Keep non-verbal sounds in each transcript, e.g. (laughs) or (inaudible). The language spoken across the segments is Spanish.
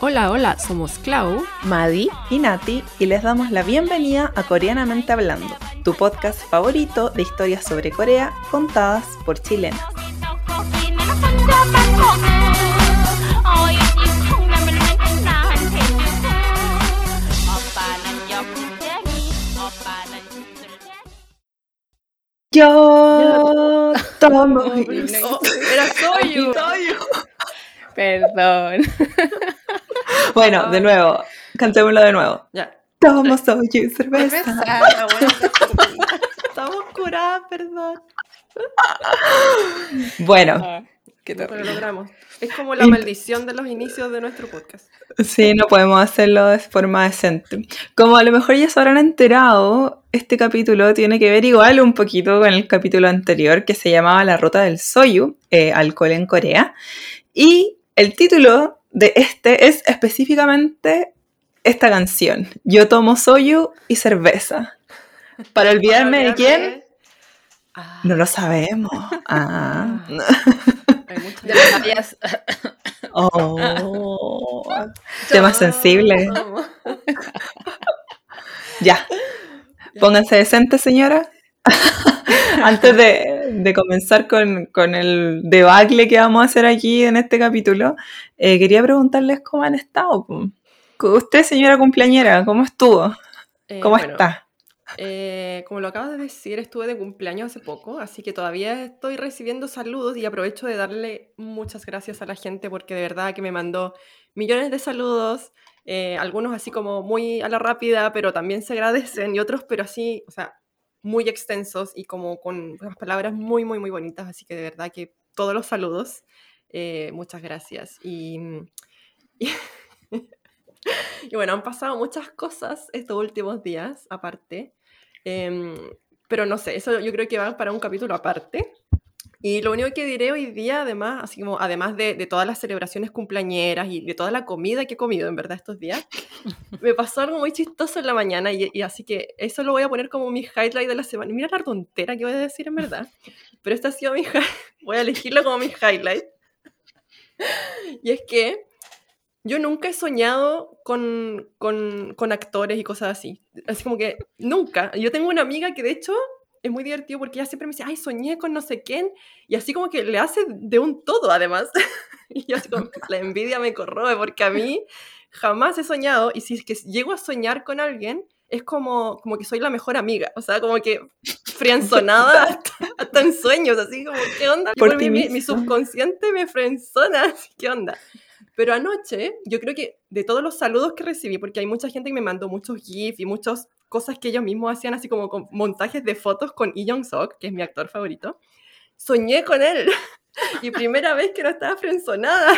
Hola, hola, somos Clau, Madi y Nati y les damos la bienvenida a Coreanamente Hablando, tu podcast favorito de historias sobre Corea contadas por chilenas. Yo (laughs) tomo era Soyu. (laughs) Perdón. (laughs) Bueno, de nuevo, cantémoslo de nuevo. Ya. Tomo soyu cerveza. Estamos curadas, perdón. Bueno, ¿Qué Pero lo logramos. Es como la maldición de los inicios de nuestro podcast. sí, no podemos hacerlo de forma decente. Como a lo mejor ya se habrán enterado, este capítulo tiene que ver igual un poquito con el capítulo anterior que se llamaba La Ruta del Soyu, eh, alcohol en Corea. Y el título de este es específicamente esta canción, Yo tomo soyu y cerveza. Para olvidarme de quién, Ah, no lo sabemos. Ah. (laughs) hay muchas- De las vallas. Oh. (laughs) Tema sensible. (laughs) Ya. Pónganse decentes, señora. Antes de, de comenzar con, con el debacle que vamos a hacer aquí en este capítulo, eh, quería preguntarles cómo han estado. Usted, señora cumpleañera, ¿cómo estuvo? Eh, ¿Cómo bueno, está? Eh, como lo acabas de decir, estuve de cumpleaños hace poco, así que todavía estoy recibiendo saludos y aprovecho de darle muchas gracias a la gente porque de verdad que me mandó millones de saludos, eh, algunos así como muy a la rápida, pero también se agradecen y otros, pero así, o sea, muy extensos y como con unas palabras muy, muy, muy bonitas, así que de verdad que todos los saludos, eh, muchas gracias. Y, y, (laughs) y bueno, han pasado muchas cosas estos últimos días, aparte. Em, pero no sé, eso yo creo que va para un capítulo aparte. Y lo único que diré hoy día, además, así como además de, de todas las celebraciones cumpleañeras y de toda la comida que he comido en verdad estos días, (laughs) me pasó algo muy chistoso en la mañana y, y así que eso lo voy a poner como mi highlight de la semana. Mira la tontera que voy a decir en verdad, pero este ha sido mi (laughs) voy a elegirlo como mi highlight. Y es que yo nunca he soñado con, con, con actores y cosas así. Así como que nunca. Yo tengo una amiga que de hecho es muy divertido porque ella siempre me dice, ay, soñé con no sé quién. Y así como que le hace de un todo además. (laughs) y yo así como, la envidia me corroe porque a mí jamás he soñado. Y si es que llego a soñar con alguien, es como, como que soy la mejor amiga. O sea, como que frienzonada hasta, (laughs) hasta en sueños. Así como, ¿qué onda? Por mi, mi subconsciente me frenzona. ¿Qué onda? Pero anoche, yo creo que de todos los saludos que recibí, porque hay mucha gente que me mandó muchos GIFs y muchas cosas que ellos mismos hacían, así como con montajes de fotos con Lee Jong-sok, que es mi actor favorito, soñé con él. (laughs) Y primera vez que no estaba frenzonada.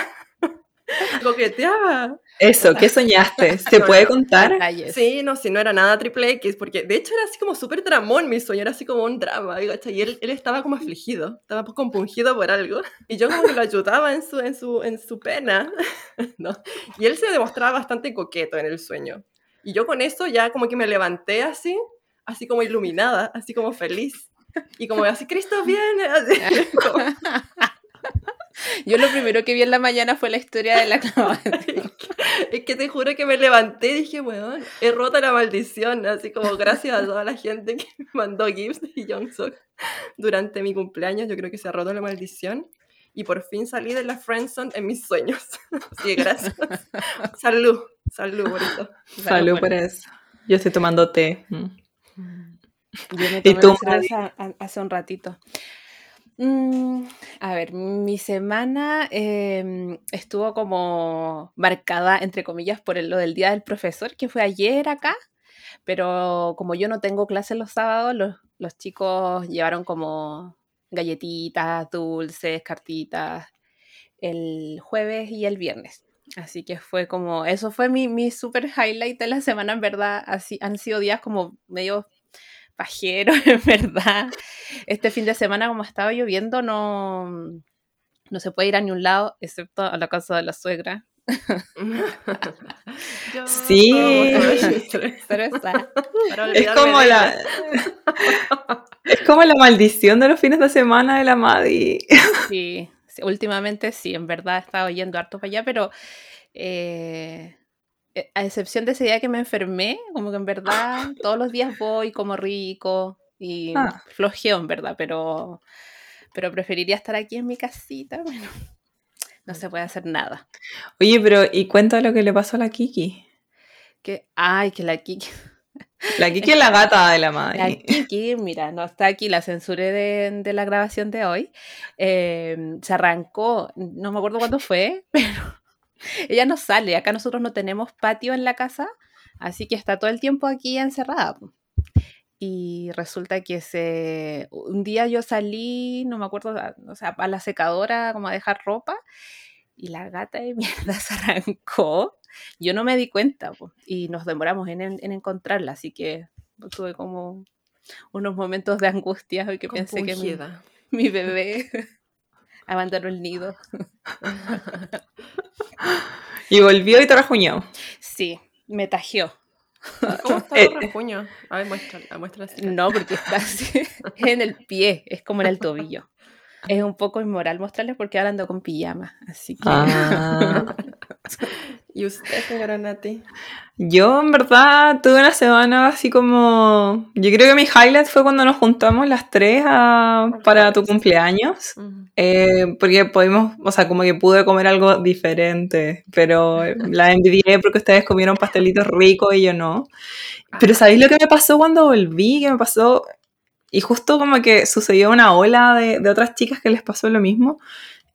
(laughs) Coqueteaba. Eso, ¿qué soñaste? (laughs) ¿Se No, puede no. contar? Detalles. Sí, no, si no era nada triple X, porque de hecho era así como súper dramón mi sueño, era así como un drama, y él, él estaba como afligido, estaba compungido por algo, y yo como que lo ayudaba en su, en su, en su pena, (laughs) ¿no? Y él se demostraba bastante coqueto en el sueño. Y yo con eso ya como que me levanté así, así como iluminada, así como feliz. Y como así, Cristo viene. así, como- Yo lo primero que vi en la mañana fue la historia de la (laughs) clavada. es que te juro que me levanté y dije, weón, he roto la maldición, así como gracias a toda la gente que me mandó gifs y Jongseok durante mi cumpleaños, yo creo que se ha roto la maldición y por fin salí de la friendzone en mis sueños. (laughs) Así que gracias. Salud, salud por eso. Salud por eso. Yo estoy tomando té. Yo me ¿Y tomé tú, cerveza a- hace un ratito. Mm, a ver, mi semana em, estuvo como marcada, entre comillas, por el- lo del Día del Profesor, que fue ayer acá, pero como yo no tengo clases los sábados, los, los chicos llevaron como galletitas, dulces, cartitas, el jueves y el viernes. Así que fue como, eso fue mi, mi super highlight de la semana, en verdad. Así, han sido días como medio pajeros, (laughs) en verdad. Este fin de semana, como estaba lloviendo, no, no se puede ir a ningún lado, excepto a la casa de la suegra. (laughs) Yo Sí. Cerveza. (laughs) Para Es como la. Es como la maldición de los fines de semana de la Madi. Sí, sí, últimamente sí, en verdad he estado yendo harto para allá, pero eh, a excepción de ese día que me enfermé, como que en verdad (laughs) todos los días voy como rico y Ah. flojeo en verdad, pero, pero preferiría estar aquí en mi casita, bueno, (laughs) no se puede hacer nada. Oye, pero ¿y cuenta lo que le pasó a la Kiki? Que, ay, que la Kiki, La (laughs) Kiki es la gata de la la Madi. Kiki, mira, no está aquí, la censuré de, de la grabación de hoy, eh, se arrancó, no me acuerdo cuándo fue, pero ella no sale, acá nosotros no tenemos patio en la casa, así que está todo el tiempo aquí encerrada. Y resulta que se, un día yo salí, no me acuerdo, o sea, a la secadora como a dejar ropa y la gata de (laughs) mierda se arrancó. Yo no me di cuenta po, y nos demoramos en, en- en encontrarla, así que tuve como unos momentos de angustia que pensé que mi bebé abandonó el nido. (laughs) Y volvió y te rajuñó. Sí, me tajeó. ¿Cómo (laughs) está Eh, tu repuño? A ver, muéstrala, muéstrala. así. No, porque está así (laughs) en el pie, es como en el tobillo. Es un poco inmoral mostrarles porque ahora ando con pijama, así que Ah. (laughs) ¿Y usted, señora Nati? Yo en verdad tuve una semana así como... Yo creo que mi highlight fue cuando nos juntamos las tres a- para tu cumpleaños. Eh, porque pudimos, o sea, como que pude comer algo diferente, pero la envidié porque ustedes comieron pastelitos ricos y yo no. Pero ¿sabéis lo que me pasó cuando volví? Que me pasó, y justo como que sucedió una ola de, de otras chicas que les pasó lo mismo.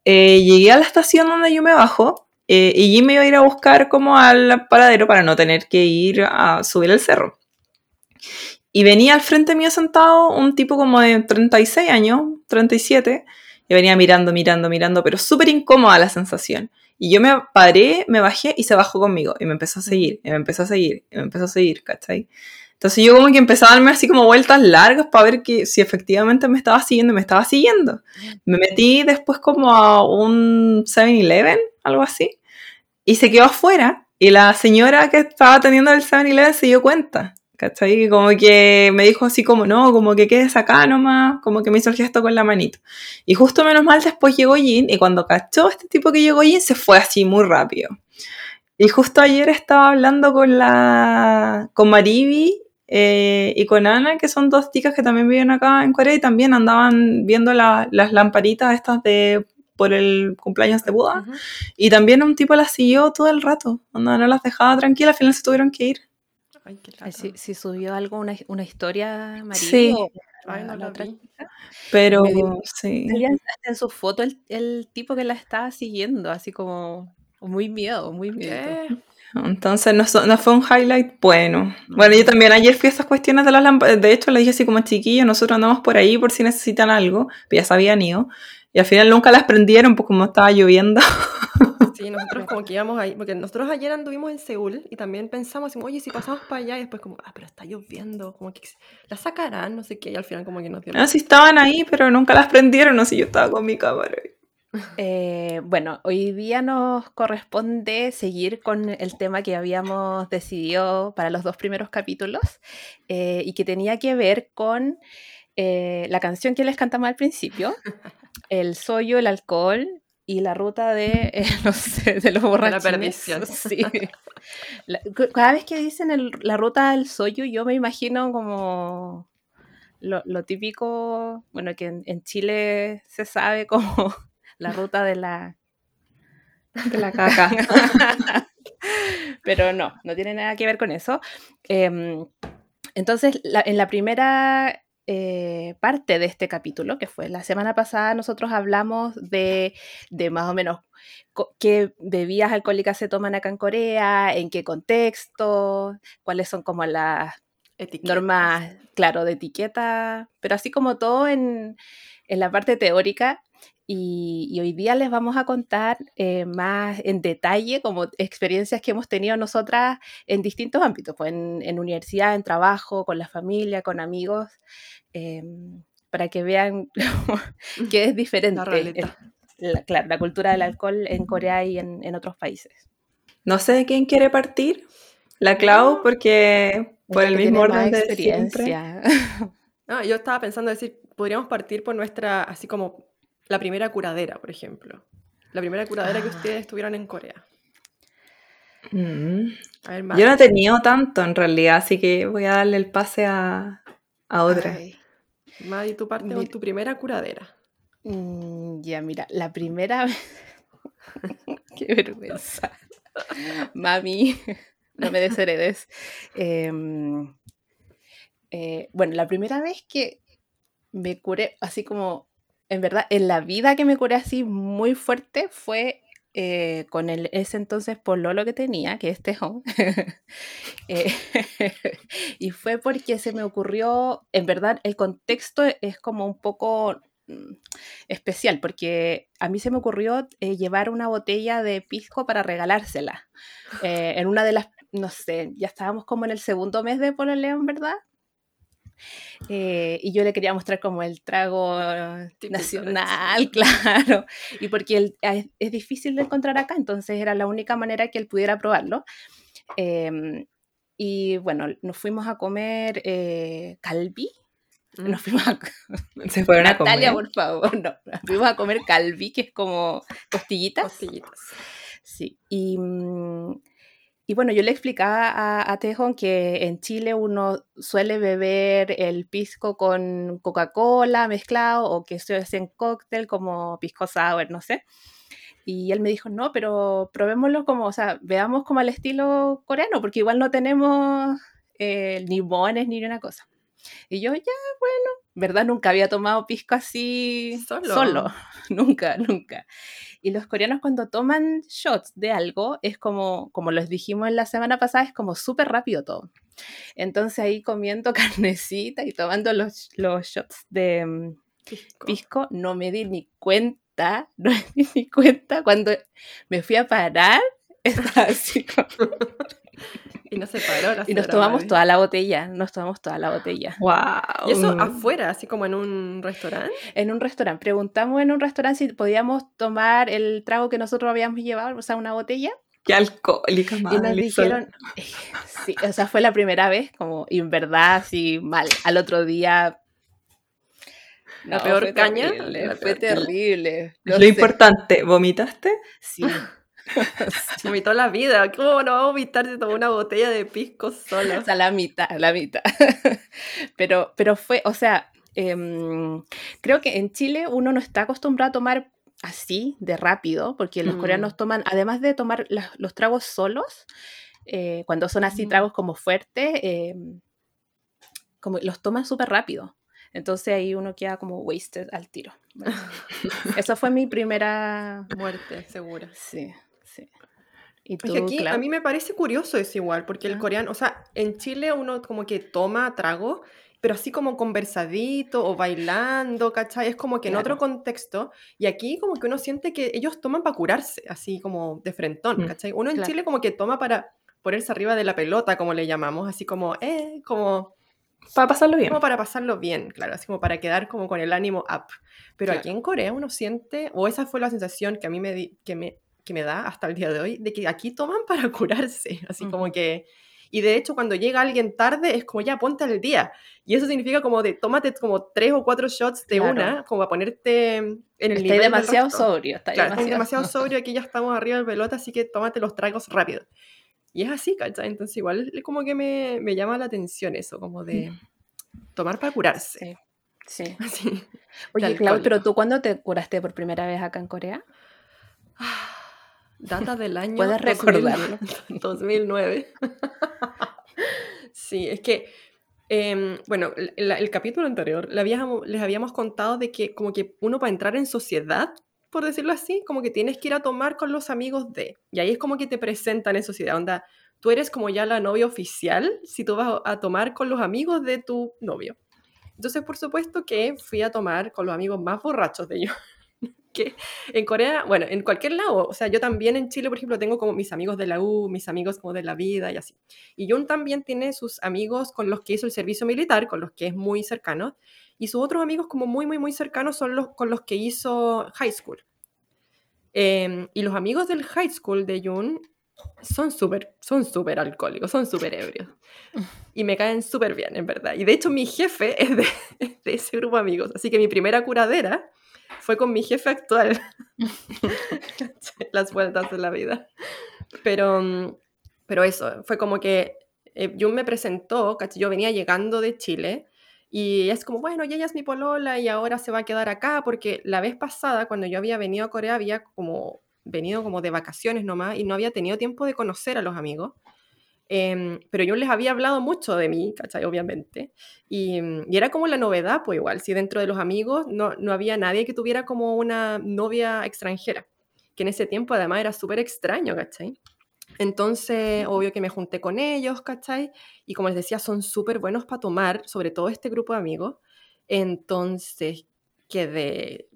Eh, llegué a la estación donde yo me bajo eh, y Jim me iba a ir a buscar como al paradero para no tener que ir a subir el cerro. Y venía al frente mío sentado un tipo como de 36 años, 37, y venía mirando, mirando, mirando, pero súper incómoda la sensación. Y yo me paré, me bajé y se bajó conmigo. Y me empezó a seguir, y me empezó a seguir, y me empezó a seguir, ¿cachai? Entonces yo como que empecé a darme así como vueltas largas para ver que si efectivamente me estaba siguiendo, me estaba siguiendo. Me metí después como a un 7-Eleven, algo así, y se quedó afuera. Y la señora que estaba atendiendo el 7-Eleven se dio cuenta. ¿Cachai? Como que me dijo así como, no, como que quedes acá nomás, como que me hizo el gesto con la manito. Y justo menos mal después llegó Jin y cuando cachó este tipo que llegó Jin se fue así muy rápido. Y justo ayer estaba hablando con la con Mariby eh, y con Ana, que son dos chicas que también viven acá en Corea y también andaban viendo la- las lamparitas estas de por el cumpleaños de Buda. Ujú. Y también un tipo las siguió todo el rato. onda, no las dejaba tranquilas, al final se tuvieron que ir. Ay, qué si, si subió algo, una, una historia, María, Sí. Ay, no la otra chica. Pero dio- sí. En su foto el, el tipo que la estaba siguiendo, así como muy miedo, muy miedo. ¿Qué? Entonces no, no fue un highlight bueno. Bueno, yo también ayer fui a esas cuestiones de las lámparas. De hecho, le dije así como chiquillos, nosotros andamos por ahí por si necesitan algo. Pero ya se habían ido. Y al final nunca las prendieron, pues como estaba lloviendo. (laughs) Sí, nosotros como que íbamos ahí, porque nosotros ayer anduvimos en Seúl y también pensamos, oye, si pasamos para allá, y después como, ah, pero está lloviendo, como que la sacarán, no sé qué, y al final como que nos dio... No, sí estaban ahí, pero nunca las prendieron. No sé, yo estaba con mi cámara. Eh, bueno, hoy día nos corresponde seguir con el tema que habíamos decidido para los dos primeros capítulos eh, y que tenía que ver con eh, la canción que les cantamos al principio, (laughs) el sollo, el alcohol y la ruta de, eh, (laughs) no sé, de los borrachines. perdición. (laughs) Sí. La- cada vez que dicen el- la ruta del sollo, yo me imagino como lo, lo típico, bueno, que en, en Chile se sabe como la ruta de la... De la caca. (laughs) Pero no, no tiene nada que ver con eso. Em, entonces, la- en la primera eh, parte de este capítulo, que fue la semana pasada, nosotros hablamos de, de más o menos qué bebidas alcohólicas se toman acá en Corea, en qué contexto, cuáles son como las Etiquetas. normas, claro, de etiqueta, pero así como todo en, en la parte teórica. Y, y hoy día les vamos a contar eh, más en detalle como experiencias que hemos tenido nosotras en distintos ámbitos, pues en, en universidad, en trabajo, con la familia, con amigos, em, para que vean (laughs) que es diferente La la, claro, la cultura del alcohol en Corea y en, en otros países. No sé quién quiere partir. La Clau, porque por el mismo orden de siempre. (laughs) yo estaba pensando decir, podríamos partir por nuestra, así como la primera curadera, por ejemplo. La primera curadera que Ah. ustedes tuvieron en Corea. Mm. A ver, Yo no he tenido tanto en realidad, así que voy a darle el pase a, a otra. Ay, Madi, tú parte con tu primera curadera. mm, ya, mira, la primera vez. (laughs) Qué vergüenza. Mami, no me desheredes. Em, eh, bueno, la primera vez que me curé, así como, en verdad, en la vida que me curé así muy fuerte fue eh, con el, ese entonces pololo que tenía, que es Tejón. (laughs) Eh, (laughs) y fue porque se me ocurrió, en verdad, el contexto es como un poco mm, especial, porque a mí se me ocurrió eh, llevar una botella de pisco para regalársela. En una de las, no sé, ya estábamos como en el segundo mes de pololeo, en verdad. Eh, y yo le quería mostrar como el trago eh, Típico nacional, (laughs) claro. Y porque el- es, es difícil de encontrar acá, entonces era la única manera que él pudiera probarlo. Em, y bueno, nos fuimos a comer eh, calvi. Mm. Nos fuimos a, (laughs) Se fueron a Natalia, comer. por favor, no. Nos fuimos a comer calvi, que es como costillitas. Costillitas. Sí, y, mm, y bueno, yo le explicaba a, a que en Chile uno suele beber el pisco con Coca-Cola mezclado o que se hace en cóctel como pisco sour, no sé. Y él me dijo, no, pero probémoslo como, o sea, veamos como al estilo coreano, porque igual no tenemos eh, ni limones ni una cosa. Y yo, ya, bueno, ¿verdad? Nunca había tomado pisco así Solo. solo. (laughs) nunca, nunca. Y los coreanos cuando toman shots de algo es como, como les dijimos en la semana pasada, es como súper rápido todo. Entonces ahí comiendo (laughs) carnecita y tomando los, los shots de mm, Pisco. pisco, no me di ni cuenta, (laughs) no me di ni cuenta cuando me fui a parar, estaba así como- Y no se paró la (laughs) y nos tomamos toda la botella, nos tomamos toda la botella. Wow. Y eso afuera, así como en un restaurante. En un restaurante, preguntamos en un restaurante si podíamos tomar el trago que nosotros habíamos llevado, o sea, una botella, Qué alcohólica, y nos madre, dijeron, (laughs) sí, o sea, fue la primera vez, como, y en verdad, así, mal. Al otro día... La peor fue caña, terrible, la fue peor terrible. no Lo sé, importante, ¿vomitaste? Sí. (laughs) (laughs) Vomitó la vida. ¿Cómo no va a vomitar si tomó una botella de pisco solo? O sea, la mitad, la mitad. (laughs) pero, pero fue, o sea, em, creo que en Chile uno no está acostumbrado a tomar así, de rápido, porque los Mm. coreanos toman, además de tomar los tragos solos, eh, cuando son así Mm. tragos como fuertes, em, como los toman súper rápido. Entonces ahí uno queda como wasted al tiro. Bueno, (laughs) esa fue mi primera... Muerte, segura. Sí, sí. ¿Y tú, que aquí a mí me parece curioso eso igual, porque el Ah. coreano, o sea, en Chile uno como que toma trago, pero así como conversadito o bailando, ¿cachai? Es como que en otro Claro. contexto, y aquí como que uno siente que ellos toman para curarse, así como de frentón, Mm. ¿cachai? Uno en Claro. Chile como que toma para ponerse arriba de la pelota, como le llamamos, así como, eh, como, Para pasarlo bien. como para pasarlo bien, claro, así como para quedar como con el ánimo up. Pero Claro. aquí en Corea uno siente, o esa fue la sensación que a mí me, que me, que me da hasta el día de hoy, de que aquí toman (laughs) para curarse, así como Ujú. que... Y de hecho, cuando llega alguien tarde, es como ya, ponte al día. Y eso significa como de, tómate como tres o cuatro shots de Claro. una, como para ponerte en el Estáis nivel demasiado sobrio. Estáis Claro, demasiado, demasiado sobrio, aquí ya estamos arriba del pelota, así que tómate los tragos rápido. Y es así, ¿cachai? Entonces igual como que me, me llama la atención eso, como de tomar para curarse. Sí, sí. (laughs) Así. Oye, Clau, pero tú, ¿cuándo te curaste por primera vez acá en Corea? Data del año ¿Puedes 2000 recordarlo? 2009. sí, es que, em, bueno, el, capítulo anterior le habíamos- les habíamos contado de que como que uno para entrar en sociedad, por decirlo así, como que tienes que ir a tomar con los amigos de. Y ahí es como que te presentan en sociedad, onda, tú eres como ya la novia oficial si tú vas a tomar con los amigos de tu novio. Entonces, por supuesto que fui a tomar con los amigos más borrachos de ellos. Que en Corea, bueno, en cualquier lado, o sea, yo también en Chile, por ejemplo, tengo como mis amigos de la U, mis amigos como de la vida y así. Y Jun también tiene sus amigos con los que hizo el servicio militar, con los que es muy cercano, y sus otros amigos como muy, muy, muy cercanos son los con los que hizo high school. Em, y los amigos del high school de Jun son súper, son súper alcohólicos, son súper ebrios. Y me caen súper bien, en verdad. Y de hecho mi jefe es de, (laughs) de ese grupo de amigos. Así que mi primera curadera fue con mi jefe actual. Las vueltas de la vida. Pero, mm, pero eso, fue como que eh, Jun me presentó, yo venía llegando de Chile y es como, bueno, y ella es mi polola y ahora se va a quedar acá porque la vez pasada cuando yo había venido a Corea había como venido como de vacaciones nomás y no había tenido tiempo de conocer a los amigos. Em, pero yo les había hablado mucho de mí, ¿cachai? Obviamente. Y, mm, y, era como la novedad, pues igual, si dentro de los amigos no, no había nadie que tuviera como una novia extranjera, que en ese tiempo además era súper extraño, ¿cachai? Entonces, obvio que me junté con ellos, ¿cachai? Y como les decía, son súper buenos para tomar, sobre todo este grupo de amigos. Entonces, quedé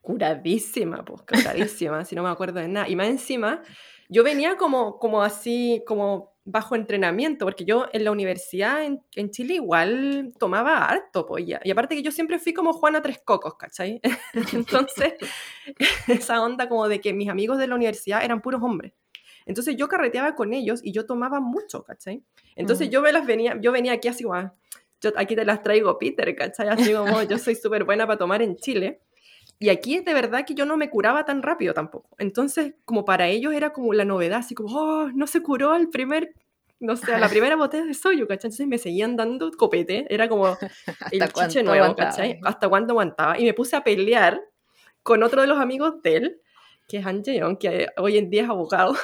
curadísima, pues, curadísima, (laughs) si no me acuerdo de nada. Y más encima, yo venía como, como así, como bajo entrenamiento, porque yo en la universidad en, en Chile igual tomaba harto, y aparte que yo siempre fui como Juana Tres Cocos, ¿cachai? (laughs) Entonces, (laughs) esa onda como de que mis amigos de la universidad eran puros hombres. Entonces yo carreteaba con ellos y yo tomaba mucho, ¿cachai? Entonces mm. yo me las venía, yo venía aquí así como, yo aquí te las traigo, Peter, ¿cachai? Así como yo soy súper buena para tomar en Chile. Y aquí es de verdad que yo no me curaba tan rápido tampoco. Entonces, como para ellos era como la novedad, así como, oh, no se curó al primer, no sé, a la primera botella de soyo, ¿cachai? Entonces me seguían dando copete, era como (laughs) el chiche nuevo, ¿cachai? Hasta cuándo aguantaba. Y me puse a pelear con otro de los amigos de él, que es Han Jae que hoy en día es abogado.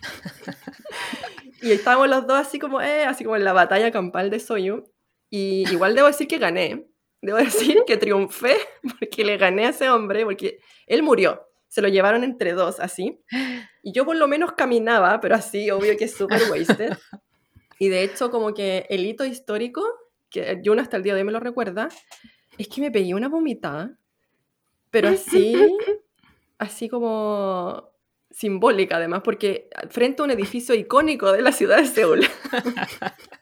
(laughs) y estábamos los dos así como, eh, así como en la batalla campal de Soyu. Y igual debo decir que gané. Debo decir que triunfé (laughs) porque le gané a ese hombre, porque él murió. Se lo llevaron entre dos, así. Y yo por lo menos caminaba, pero así, obvio que es súper wasted. Y de hecho, como que el hito histórico, que yo hasta el día de hoy me lo recuerda, es que me pegué una vomitada, pero así, así como simbólica además, porque frente a un edificio icónico de la ciudad de Seúl. (laughs)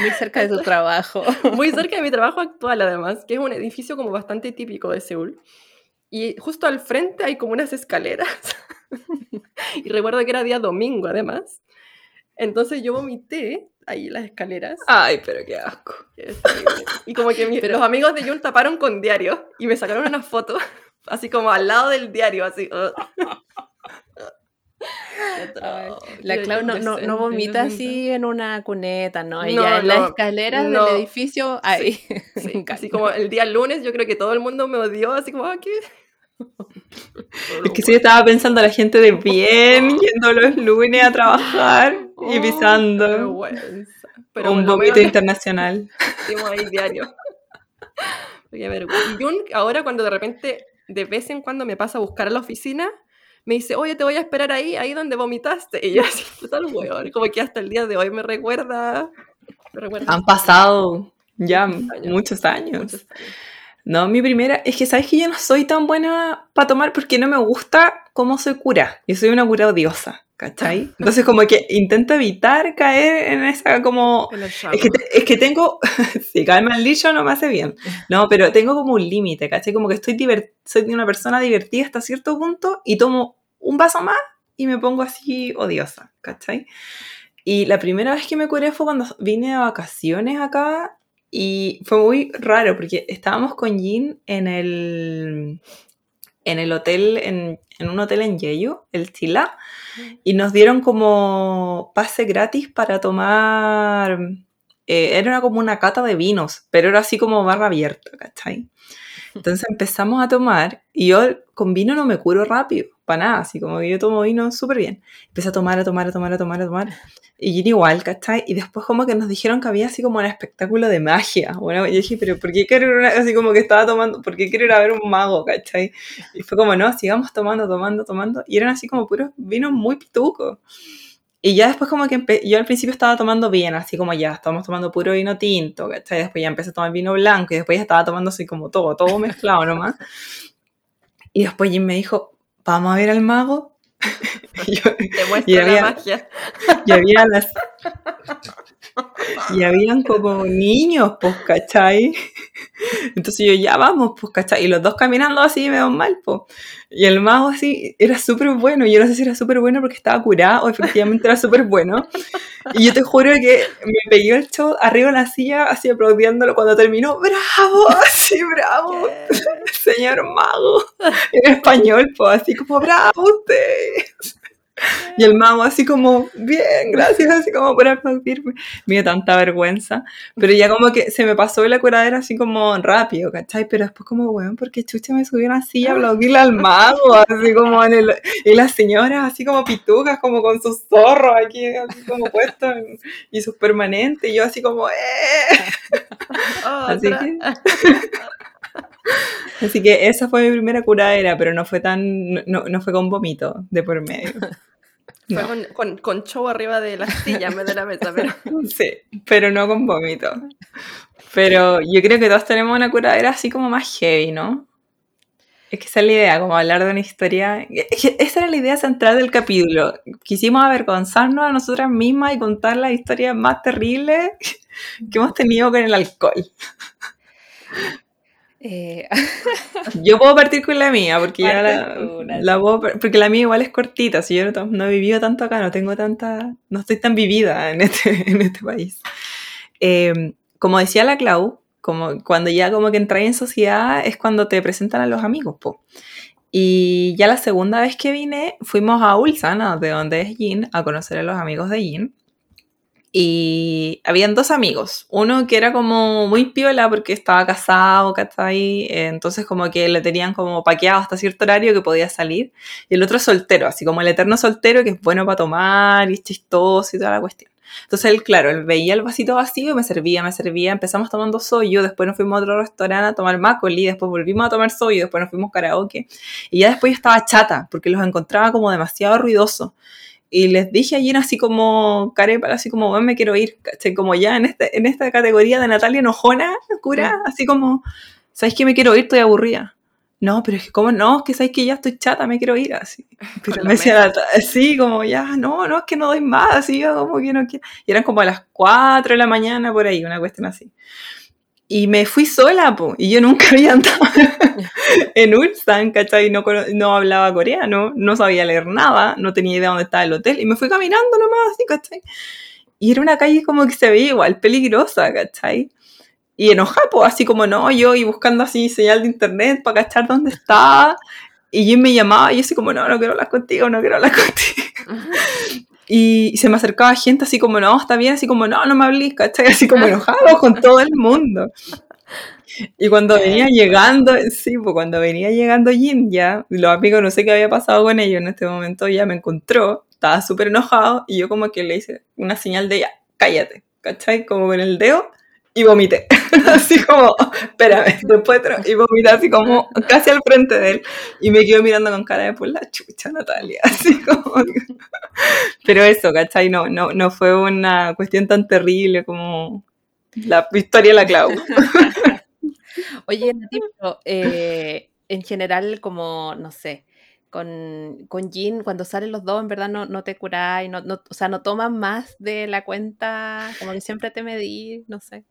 Muy cerca de su trabajo. (laughs) Muy cerca de mi (laughs) trabajo actual además, que es un edificio como bastante típico de Seúl. Y justo al frente hay como unas escaleras. (laughs) y recuerdo que era día domingo además. Entonces yo vomité ahí las escaleras. Ay, pero qué asco. Y como que los amigos de Jun taparon con diario y me sacaron una foto así como al lado del diario, así. La Clau no, no, no, vomita así en una cuneta, ¿no? Ella en las escaleras del edificio, ahí. (laughs) así como el día lunes, yo creo que todo el mundo me odió, así como, ah, ¿qué? (laughs) Es que sí estaba pensando a la gente de bien, (laughs) yendo los lunes a trabajar y oh, pisando. Pero un vómito internacional. ahí diario. Y ahora cuando de repente, de vez en cuando me pasa a buscar a la oficina, me dice, oye, te voy a esperar ahí, ahí donde vomitaste. Y yo así, (laughs) total weón, como que hasta el día de hoy me recuerda. Me recuerda Han pasado ya muchos años. No, mi primera, es que sabes que yo no soy tan buena para tomar porque no me gusta cómo soy cura. Yo soy una cura odiosa. ¿Cachai? (laughs) Entonces como que intento evitar caer en esa como... Es que, es que tengo... (laughs) si cae mal dicho no me hace bien. No, pero tengo como un límite, ¿cachai? Como que estoy divert... soy una persona divertida hasta cierto punto y tomo un vaso más y me pongo así odiosa, ¿cachai? Y la primera vez que me curé fue cuando vine de vacaciones acá y fue muy raro porque estábamos con Jin en el, en el hotel, en, en un hotel en Yeyu, el Tila, y nos dieron como pase gratis para tomar, eh, era como una cata de vinos, pero era así como barra abierta, ¿cachai? (laughs) Entonces empezamos a tomar y yo con vino no me curo rápido, para nada, así como que yo tomo vino súper bien. Empecé a tomar, a tomar, a tomar, a tomar, a tomar. Y yo igual, ¿cachai? Y después como que nos dijeron que había así como un espectáculo de magia. Bueno, yo dije, pero ¿por qué quiero ir así como que estaba tomando, ¿por qué quiero ir a ver un mago, ¿cachai? Y fue como, no, sigamos tomando, tomando, tomando. Y eran así como puros vinos muy pitucos. Y ya después como que yo al principio estaba tomando bien, así como ya, estábamos tomando puro vino tinto, ¿cachai? Después ya empecé a tomar vino blanco y después ya estaba tomando así como todo, todo mezclado nomás. Y después Jim me dijo, vamos a ver al mago. (laughs) y había, la magia. Y había las... (laughs) Y habían como niños, pues, ¿cachai? Entonces yo, ya vamos, pues, ¿cachai? Y los dos caminando así me dan mal, pues. Y el mago así era súper bueno. Yo no sé si era súper bueno porque estaba curado o efectivamente era súper bueno. Y yo te juro que me pegué el show arriba en la silla, así aplaudiéndolo cuando terminó. ¡Bravo! Así, bravo. Señor mago. En español, pues, así como, ¡bravo usted! Y el mago así como, bien, gracias, así como por aplaudirme. Me dio tanta vergüenza. Pero ya como que se me pasó la curadera así como rápido, ¿cachai? Pero después como, bueno, porque chucha me subió a así a aplaudirle al mago, así como en el... Y las señoras así como pitucas, como con sus zorros aquí, así como puestos y sus permanentes. Y yo así como, ¡eh! (laughs) así que... (laughs) (laughs) Así que esa fue mi primera curadera, pero no fue tan, no, no fue con vómito de por medio. (laughs) Fue con, con, con show arriba de la silla en vez de la mesa, pero... (laughs) Sí, pero no con vómito. Pero yo creo que todos tenemos una curadera así como más heavy, ¿no? Es que esa es la idea, como hablar de una historia. Esa era la idea central del capítulo. Quisimos avergonzarnos a nosotras mismas y contar las historias más terribles que hemos tenido con el alcohol. Eh, (laughs) Yo puedo partir con la mía, porque la, puedo porque la mía igual es cortita, si yo no, no he vivido tanto acá, no tengo tanta, no estoy tan vivida en este, (laughs) en este país. Eh, como decía la Clau, como cuando ya como que entras en sociedad es cuando te presentan a los amigos, po. Y ya la segunda vez que vine fuimos a Ulsan, de donde es Jin, a conocer a los amigos de Jin. Y habían dos amigos. Uno que era como muy piola porque estaba casado, ¿cachai? Entonces como que le tenían como paqueado hasta cierto horario que podía salir. Y el otro soltero, así como el eterno soltero que es bueno para tomar y es chistoso y toda la cuestión. Entonces él, claro, él veía el vasito vacío y me servía, me servía. Empezamos tomando soyo, después nos fuimos a otro restaurante a tomar macoli, después volvimos a tomar soyo, después nos fuimos karaoke. Y ya después estaba chata porque los encontraba como demasiado ruidosos. Y les dije ayer así como, carepa, así como, "Bueno, me quiero ir, ¿cachai? Como ya en, este, en esta categoría de Natalia enojona, cura, así como, ¿sabes que me quiero ir? Estoy aburrida. No, pero es que, ¿cómo no? Es que sabes que ya estoy chata, me quiero ir, así. (laughs) Pero me decía, Nata- sí, como ya, no, no, es que no doy más, así, yo como que no quiero. Y eran como a las 4 de la mañana, por ahí, una cuestión así. Y me fui sola, po, y yo nunca (laughs) había andado (laughs) en Ulsan, ¿cachai? No, no hablaba coreano, no sabía leer nada, no tenía idea dónde estaba el hotel, y me fui caminando nomás, así, ¿cachai? Y era una calle como que se veía igual, peligrosa, ¿cachai? Y enojada, pues, así como no, yo, y buscando así señal de internet para cachar dónde estaba, y Jim me llamaba, y yo así como, no, no quiero hablar contigo, no quiero hablar (laughs) contigo. Y se me acercaba gente así como, no, está bien, así como, no, no me hables, ¿cachai? Así como enojado con todo el mundo. Y cuando venía llegando, sí, pues cuando venía llegando Jin ya, los amigos no sé qué había pasado con ellos en este momento, ya me encontró, estaba súper enojado y yo como que le hice una señal de ya, cállate, ¿cachai? Como con el dedo y vomité. (laughs) así como, espérame, después y vomité así como casi al frente de él y me quedo mirando con cara de por la chucha Natalia, (laughs) así como... Pero eso, ¿cachai? No, no, no fue una cuestión tan terrible como la historia de la Clau. (laughs) Oye, Nati, pero, eh, en general, como, no sé, con, con Jin, cuando salen los dos, en verdad no, no te curáis, no, no, o sea, no toman más de la cuenta, como que siempre te medí, no sé.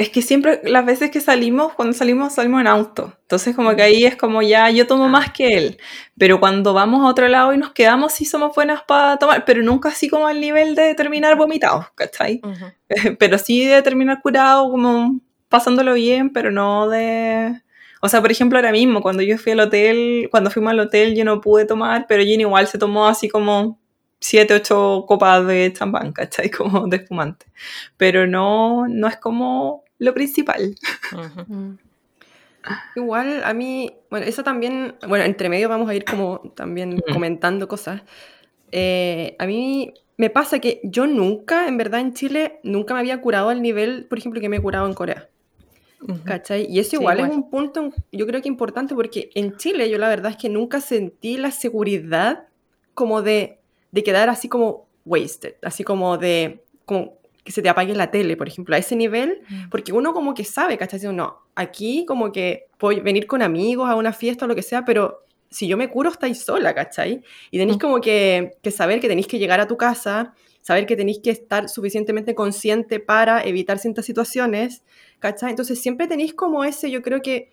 Es que siempre, las veces que salimos, cuando salimos, salimos en auto. Entonces, como que ahí es como ya, yo tomo más que él. Pero cuando vamos a otro lado y nos quedamos, sí somos buenas para tomar, pero nunca así como al nivel de terminar vomitados, ¿cachai? (laughs) Pero sí de terminar curado, como pasándolo bien, pero no de... O sea, por ejemplo, ahora mismo, cuando yo fui al hotel, cuando fuimos al hotel, yo no pude tomar, pero Jin igual se tomó así como siete, ocho copas de champán, ¿cachai? (laughs) Como de espumante. Pero no, no es como lo principal. Mm. Igual a mí, bueno, eso también, bueno, entre medio vamos a ir como también Mm. comentando cosas. Eh, a mí me pasa que yo nunca, en verdad en Chile, nunca me había curado al nivel, por ejemplo, que me he curado en Corea. ¿Cachai? Y eso Sí, igual es un punto, yo creo que importante porque en Chile yo la verdad es que nunca sentí la seguridad como de, de quedar así como wasted, así como de, como que se te apague la tele, por ejemplo, a ese nivel, porque uno como que sabe, ¿cachai? Dice, No, aquí como que puedo venir con amigos a una fiesta o lo que sea, pero si yo me curo estáis sola, ¿cachai? Y tenéis Mm. como que, que saber que tenéis que llegar a tu casa, saber que tenéis que estar suficientemente consciente para evitar ciertas situaciones, ¿cachai? Entonces siempre tenéis como ese, yo creo que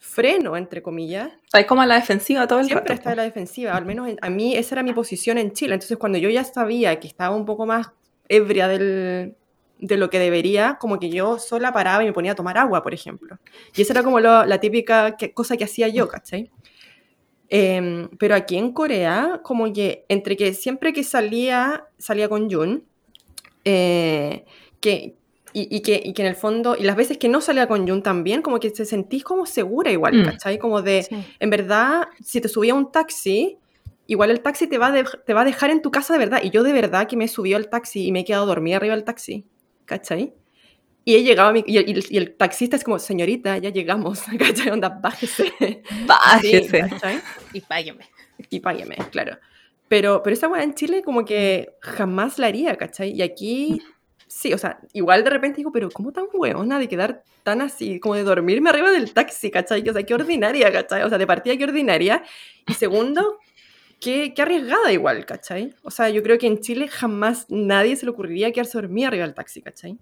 freno, entre comillas. Estáis como a la defensiva todo el Siempre rato. está a la defensiva, al menos en- a mí esa era mi posición en Chile. Entonces cuando yo ya sabía que estaba un poco más ebria del, de lo que debería, como que yo sola paraba y me ponía a tomar agua, por ejemplo. Y esa era como lo- la típica que- cosa que hacía yo, ¿cachai? Em, pero aquí en Corea, como que entre que siempre que salía, salía con Jun, eh, que, y, y que, y que en el fondo, y las veces que no salía con Jun también, como que te sentís como segura igual, Mm. ¿cachai? Como de, Sí. en verdad, si te subía un taxi, igual el taxi te va, a dej- te va a dejar en tu casa de verdad. Y yo de verdad que me he subido al taxi y me he quedado dormida arriba del taxi, ¿cachai? Y he llegado a mi, y, el, y el taxista es como, señorita, ya llegamos, (laughs) ¿cachai? Onda, bájese. Sí, Bájese. ¿cachai? Y págueme. Y págueme, claro. Pero, pero esa weá en Chile como que jamás la haría, ¿cachai? Y aquí, sí, o sea, igual de repente digo, pero ¿cómo tan weona de quedar tan así, como de dormirme arriba del taxi, ¿cachai? O sea, qué ordinaria, ¿cachai? O sea, de partida qué ordinaria. Y segundo, qué, qué arriesgada igual, ¿cachai? O sea, yo creo que en Chile jamás nadie se le ocurriría quedarse dormida arriba del taxi, ¿cachai?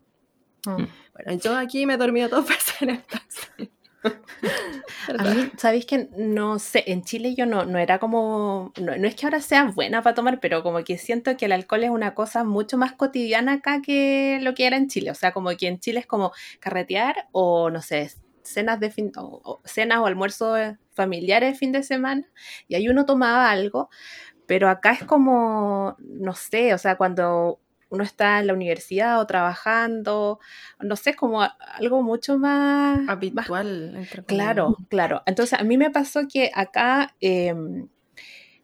Mm. Bueno, yo aquí me he dormido dos (laughs) veces en el taxi. (laughs) A mí, ¿sabéis que no sé? En Chile yo no, no era como. No, no es que ahora sea buena para tomar, pero como que siento que el alcohol es una cosa mucho más cotidiana acá que lo que era en Chile. O sea, como que en Chile es como carretear o no sé, cenas de fin, o, o cenas o almuerzos familiares de fin de semana. Y ahí uno tomaba algo, pero acá es como, no sé, o sea, cuando uno está en la universidad o trabajando, no sé, es como algo mucho más, más Habitual. entre comillas. Claro, claro. Entonces a mí me pasó que acá em,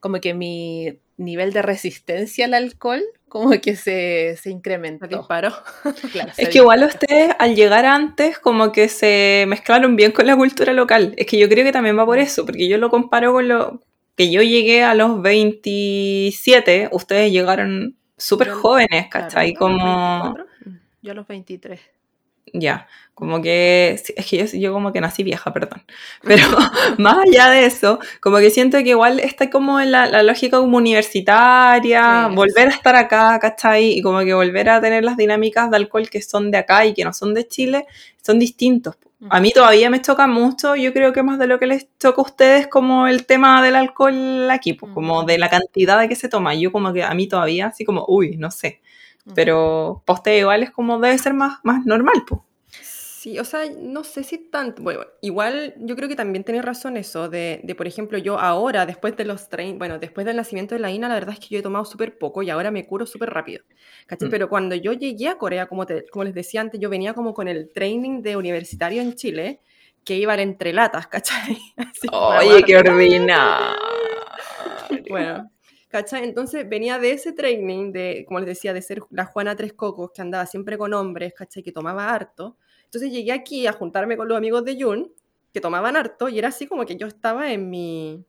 como que mi nivel de resistencia al alcohol como que se, se Se incrementó. disparó. (laughs) Claro, se Es que igual disparó. ustedes al llegar antes como que se mezclaron bien con la cultura local. Es que yo creo que también va por eso, porque yo lo comparo con lo que yo llegué a los 27, ustedes llegaron súper jóvenes, claro, ¿cachai? ¿no? Como... 24. Yo a los 23. Ya, como que, es que yo, yo como que nací vieja, perdón. Pero (laughs) más allá de eso, como que siento que igual está como en la, la lógica como universitaria, Sí, volver a estar acá, ¿cachai? Y como que volver a tener las dinámicas de alcohol que son de acá y que no son de Chile, son distintos. A mí todavía me choca mucho, yo creo que más de lo que les choca a ustedes como el tema del alcohol aquí, pues, como de la cantidad de que se toma. Yo como que a mí todavía así como, uy, no sé. Pero ustedes igual es como debe ser más, más normal, pues. Sí, o sea, no sé si tanto. Bueno, igual yo creo que también tenés razón eso de, de, por ejemplo, yo ahora, después de los 30, bueno, después del nacimiento de la Ina, la verdad es que yo he tomado súper poco y ahora me curo súper rápido. ¿cachai? Mm. Pero cuando yo llegué a Corea, como, te- como les decía antes, yo venía como con el training de universitario en Chile, que iban entre latas, ¿cachai? (laughs) Así Oye, qué ordinario. Bueno, ¿cachai? Entonces venía de ese training, de, como les decía, de ser la Juana Tres Cocos, que andaba siempre con hombres, ¿cachai? Que tomaba harto. Entonces llegué aquí a juntarme con los amigos de Jun, que tomaban harto, y era así como que yo estaba en mi,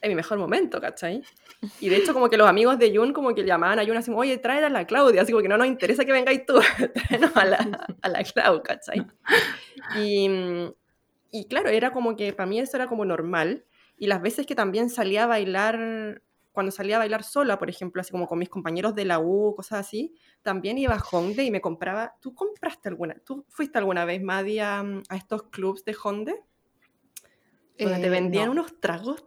en mi mejor momento, ¿cachai? Y de hecho como que los amigos de Jun como que llamaban a Jun así, oye, tráela a la Claudia, así como que no nos interesa que vengáis tú, (laughs) tráenos a la, a la Clau, ¿cachai? Y, y claro, era como que para mí eso era como normal. Y las veces que también salía a bailar, cuando salía a bailar sola, por ejemplo, así como con mis compañeros de la U, cosas así, también iba a Honde y me compraba. ¿Tú compraste alguna? ¿Tú fuiste alguna vez, Madi, a, a estos clubs de Honde? Donde te Eh, vendían no. unos tragos,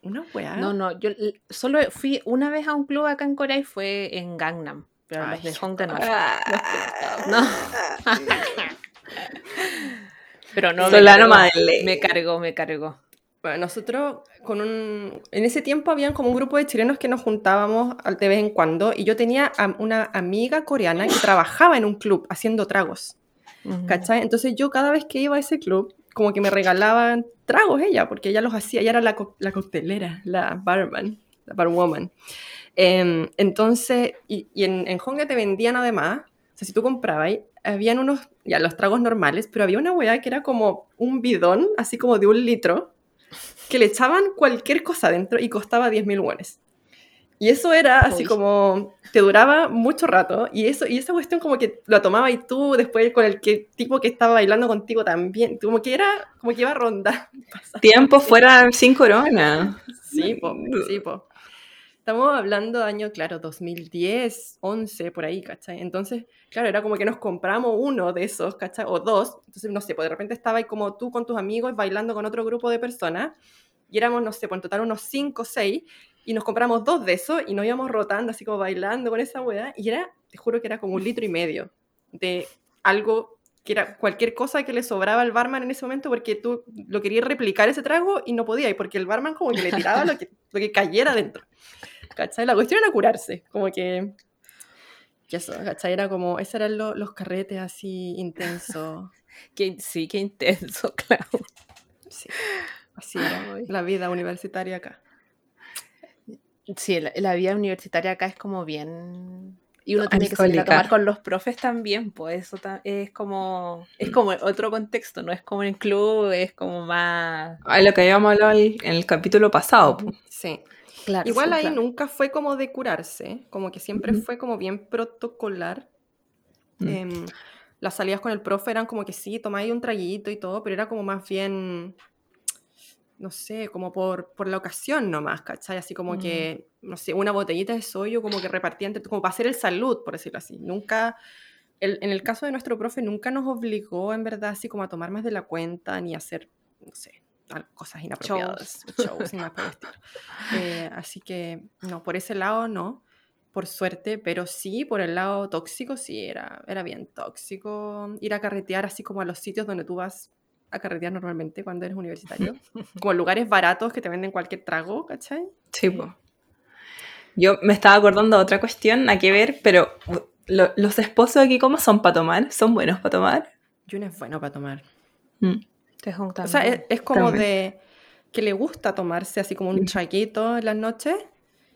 una weá. No, no, yo solo fui una vez a un club acá en Corea y fue en Gangnam, pero los Ay, de Hongdae no. Ah. (laughs) No. (laughs) pero no, me Solano cargó, Madeleine. me cargó, me cargó. Bueno, nosotros con un... En ese tiempo habían como un grupo de chilenos que nos juntábamos de vez en cuando y yo tenía a una amiga coreana que trabajaba en un club haciendo tragos. ¿cachai? Entonces yo cada vez que iba a ese club, como que me regalaban tragos ella, porque ella los hacía, ella era la, co- la coctelera, la barman, la barwoman. Em, entonces, y, y en, en Honga te vendían además, o sea, si tú comprabas, habían unos, ya los tragos normales, pero había una weá que era como un bidón, así como de un litro, que le echaban cualquier cosa dentro y costaba 10.000 wones. Y eso era así como, te duraba mucho rato, y, eso, y esa cuestión como que lo tomaba y tú después con el que, tipo que estaba bailando contigo también, como que era, como que iba a ronda. (laughs) Tiempo fuera sin corona. Sí, po, sí, po. Estamos hablando de año, claro, 2010, 11, por ahí, ¿cachai? Entonces, claro, era como que nos compramos uno de esos, ¿cachai? O dos. Entonces, no sé, pues de repente estaba ahí como tú con tus amigos bailando con otro grupo de personas. Y éramos, no sé, pues en total unos 5 o 6. Y nos compramos dos de esos y nos íbamos rotando así como bailando con esa weá. Y era, te juro que era como un litro y medio de algo que era cualquier cosa que le sobraba al barman en ese momento porque tú lo querías replicar ese trago y no podías, porque el barman como que le tiraba lo que, lo que cayera dentro. ¿Cachai? La cuestión era curarse, como que... que eso, ¿cachai? Era como, esos eran lo- los carretes así intensos. (laughs) Que, sí, qué intenso, (laughs) claro. Sí, así era la vida universitaria acá. Sí, la, la vida universitaria acá es como bien... Y uno tiene que salir a tomar con los profes también, pues eso ta- es como... Es como otro contexto, no es como en club, es como más... Ay, lo que habíamos hablado en el capítulo pasado. po. Sí. Claro, Igual sí, ahí claro. nunca fue como de curarse, como que siempre fue como bien protocolar. Mm. Em, las salidas con el profe eran como que sí, tomáis un traguito y todo, pero era como más bien, no sé, como por, por la ocasión nomás, ¿cachai? Así como Mm. que, no sé, una botellita de soyo como que repartía entre, como para hacer el salud, por decirlo así. Nunca, el- en el caso de nuestro profe, nunca nos obligó en verdad así como a tomar más de la cuenta ni a hacer, no sé, cosas inapropiadas, shows, estilo. (laughs) Eh, así que, no, por ese lado no, por suerte, pero sí, por el lado tóxico, sí, era, era bien tóxico ir a carretear así como a los sitios donde tú vas a carretear normalmente cuando eres universitario, (laughs) como lugares baratos que te venden cualquier trago, ¿cachai? Sí, po. Yo me estaba acordando de otra cuestión, a que ver, pero uh, lo- los esposos aquí, ¿cómo son para tomar? ¿Son buenos para tomar? Jun es bueno para tomar. Mm. O sea, es, es como También. de que le gusta tomarse así como un traguito en las noches.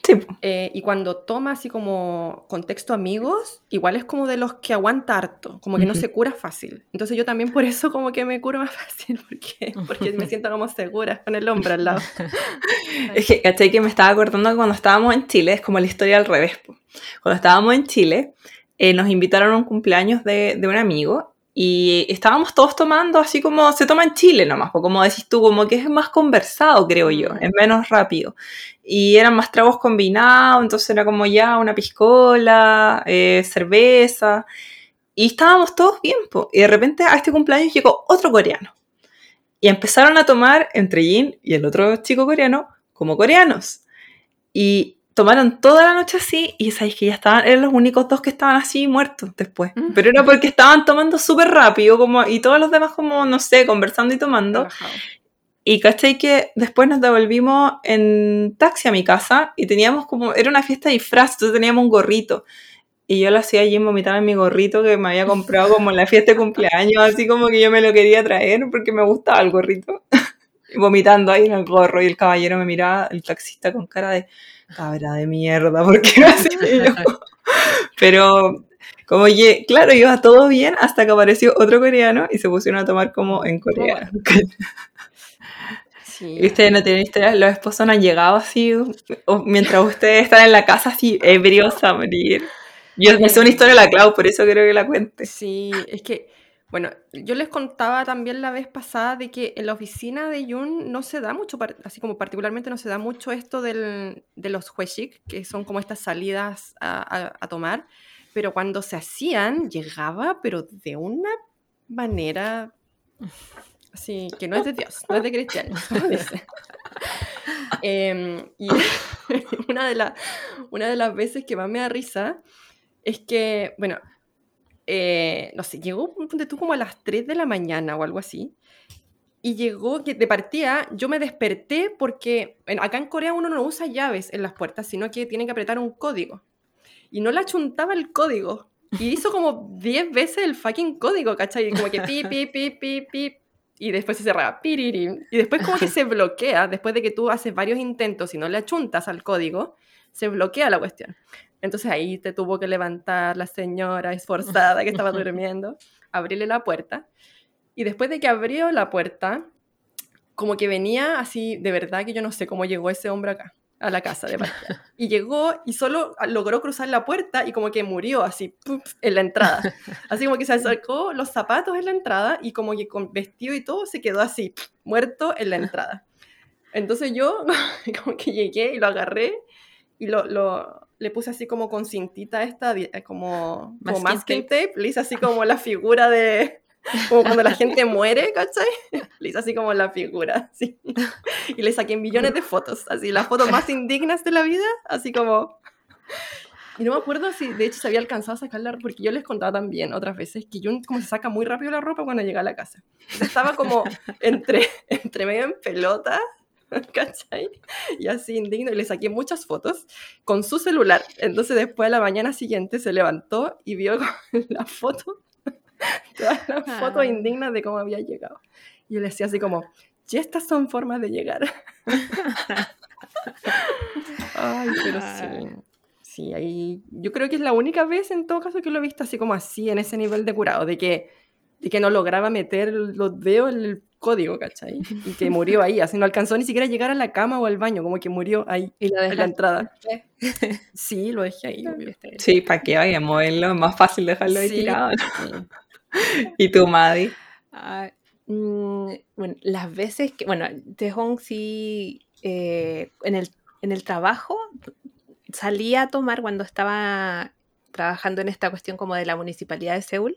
Sí, eh, y cuando toma así como contexto amigos, igual es como de los que aguanta harto, como que no se cura fácil. Entonces yo también por eso como que me curo más (laughs) fácil, porque, porque me siento como segura con el hombre al lado. (laughs) Es que, ¿cachai? Que me estaba acordando que cuando estábamos en Chile, es como la historia al revés. Cuando estábamos en Chile, eh, nos invitaron a un cumpleaños de, de un amigo y estábamos todos tomando así como se toma en Chile nomás, po, como decís tú, como que es más conversado, creo yo, Mm. es menos rápido. Y eran más tragos combinados, entonces era como ya una piscola, eh, cerveza. Y estábamos todos bien, po. y de repente a este cumpleaños llegó otro coreano. Y empezaron a tomar entre Jin y el otro chico coreano como coreanos. Y tomaron toda la noche así y sabéis que ya estaban, eran los únicos dos que estaban así muertos después. Mm. Pero era porque estaban tomando súper rápido como, y todos los demás como, no sé, conversando y tomando. Y cachai que después nos devolvimos en taxi a mi casa y teníamos como, era una fiesta de disfraz, entonces teníamos un gorrito. Y yo le hacía allí vomitar en mi gorrito que me había comprado como en la fiesta de cumpleaños, así como que yo me lo quería traer porque me gustaba el gorrito. (laughs) Vomitando ahí en el gorro y el caballero me miraba, el taxista con cara de cabra de mierda, porque (laughs) así y yo. (laughs) Pero como que, claro, iba todo bien hasta que apareció otro coreano y se pusieron a tomar como en Corea. (laughs) Sí. Y ustedes no tienen historia, los esposos no han llegado así, o mientras ustedes están en la casa así, ebrios a morir. Yo me sé una historia de la Clau, por eso creo que la cuente. Sí, es que, bueno, yo les contaba también la vez pasada de que en la oficina de Jun no se da mucho, así como particularmente no se da mucho esto del, de los hueshik, que son como estas salidas a, a- a tomar, pero cuando se hacían llegaba, pero de una manera así, que no es de Dios, no es de cristianos, (laughs) como. (laughs) Em, y (laughs) una de, la- una de las veces que más me da risa es que, bueno, eh, no sé, llegó ponte tú como a las 3 de la mañana o algo así. Y llegó que de partida yo me desperté porque bueno, acá en Corea uno no usa llaves en las puertas, sino que tiene que apretar un código. Y no le achuntaba el código. Y hizo como (laughs) 10 veces el fucking código, ¿cachai? Y como que pi, pi, pi, pi, pi. Y después se cerraba, piririm. Y después como que se (laughs) bloquea, después de que tú haces varios intentos y no le achuntas al código, se bloquea la cuestión. Entonces ahí te tuvo que levantar la señora esforzada que estaba (laughs) durmiendo, abrirle la puerta. Y después de que abrió la puerta, como que venía así, de verdad que yo no sé cómo llegó ese hombre acá, a la casa de partida. (laughs) Y llegó y solo logró cruzar la puerta y como que murió así, en la entrada. (laughs) Así como que se sacó los zapatos en la entrada y como que con vestido y todo se quedó así, muerto en la entrada. Entonces yo como que llegué y lo agarré y lo, lo- le puse así como con cintita esta, eh, como, como Masking masking tape. le hice así como la figura de, como cuando la gente (laughs) muere, ¿cachai? (laughs) Le hice así como la figura, (laughs) así. Y le saqué millones de fotos, así, las fotos más indignas de la vida, así como... Y no me acuerdo si de hecho se había alcanzado a sacarla, porque yo les contaba también otras veces que yo como se saca muy rápido la ropa cuando llega a la casa. Estaba como entre, entre medio en pelota, (laughs) ¿cachai? Y así indigno, y le saqué muchas fotos con su celular. Entonces después a la mañana siguiente se levantó y vio (laughs) la foto, (laughs) todas las fotos Ah. indignas de cómo había llegado. Y yo le decía así como, y estas son formas de llegar. Ay, pero sí. Sí, ahí yo creo que es la única vez en todo caso que lo he visto así como así, en ese nivel de curado, de que, de que no lograba meter los dedos en el código, ¿cachai? (laughs) Y que murió ahí, así no alcanzó ni siquiera a llegar a la cama o al baño, como que murió ahí, Y lo en la entrada. (laughs) Sí, lo dejé ahí, obvio. Sí, ¿para qué vaya a moverlo? Es más fácil dejarlo ahí Sí, tirado. (laughs) ¿Y tú, Maddy? Ah, mm, bueno, las veces que, bueno, Tejón sí, eh, en el, en el trabajo salía a tomar cuando estaba trabajando en esta cuestión como de la municipalidad de Seúl,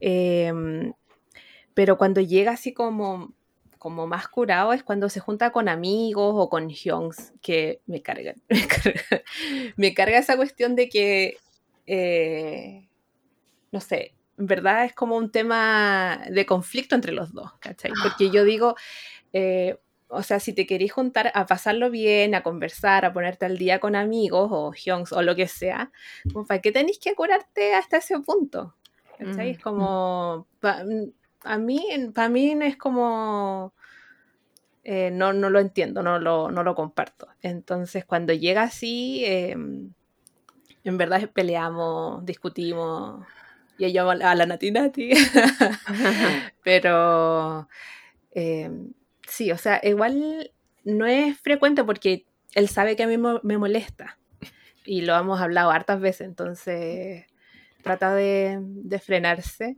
em, pero cuando llega así como, como más curado es cuando se junta con amigos o con hyungs, que me cargan, (laughs) me carga, me carga esa cuestión de que, eh, no sé, en verdad es como un tema de conflicto entre los dos, ¿cachai? Porque yo digo, eh, o sea, si te querís juntar a pasarlo bien, a conversar, a ponerte al día con amigos o hyungs o lo que sea, ¿para qué tenéis que curarte hasta ese punto? ¿Cachai? Mm. Es como, pa- a mí, para mí es como, eh, no, no lo entiendo, no lo, no lo comparto. Entonces, cuando llega así, eh, en verdad peleamos, discutimos, y yo a la Nati Nati. (laughs) (laughs) Pero eh, sí, o sea, igual no es frecuente porque él sabe que a mí mo- me molesta y lo hemos hablado hartas veces, entonces trata de, de frenarse,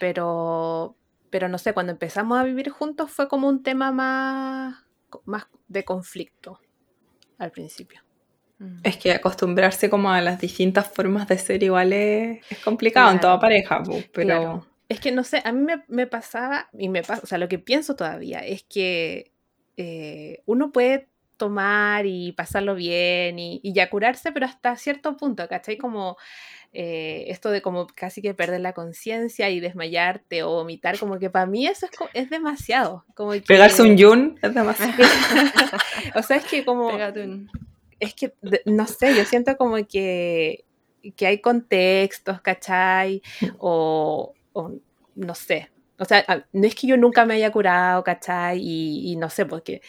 pero, pero no sé, cuando empezamos a vivir juntos fue como un tema más, más de conflicto al principio. Mm. Es que acostumbrarse como a las distintas formas de ser igual es, complicado en toda pareja, pero Claro. Es que no sé, a mí me, me pasaba, y me pasa, o sea, lo que pienso todavía es que eh, uno puede tomar y pasarlo bien y, y ya curarse, pero hasta cierto punto, ¿cachai? Como eh, esto de como casi que perder la conciencia y desmayarte o vomitar, como que para mí eso es, es demasiado. Como que, pegarse un yun es demasiado. (laughs) o sea, es que como es que, no sé, yo siento como que, que hay contextos, ¿cachai? O, o no sé. O sea, no es que yo nunca me haya curado, ¿cachai? Y, y no sé, porque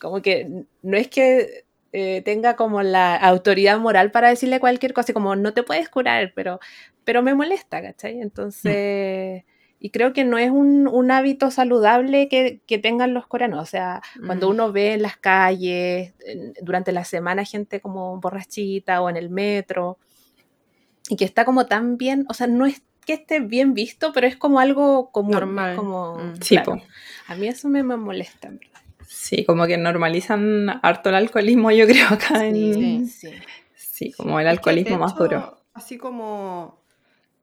como que no es que eh, tenga como la autoridad moral para decirle cualquier cosa, como no te puedes curar, pero, pero me molesta, ¿cachai? Entonces... Y creo que no es un, un hábito saludable que, que tengan los coreanos. O sea, cuando Mm. uno ve en las calles, durante la semana, gente como borrachita o en el metro, y que está como tan bien, o sea, no es que esté bien visto, pero es como algo común. Normal. Como, Mm. Claro. A mí eso me, me molesta. Sí, como que normalizan harto el alcoholismo, yo creo, acá en... Sí, Sí, sí. como el Es que, alcoholismo más hecho, duro. Así como,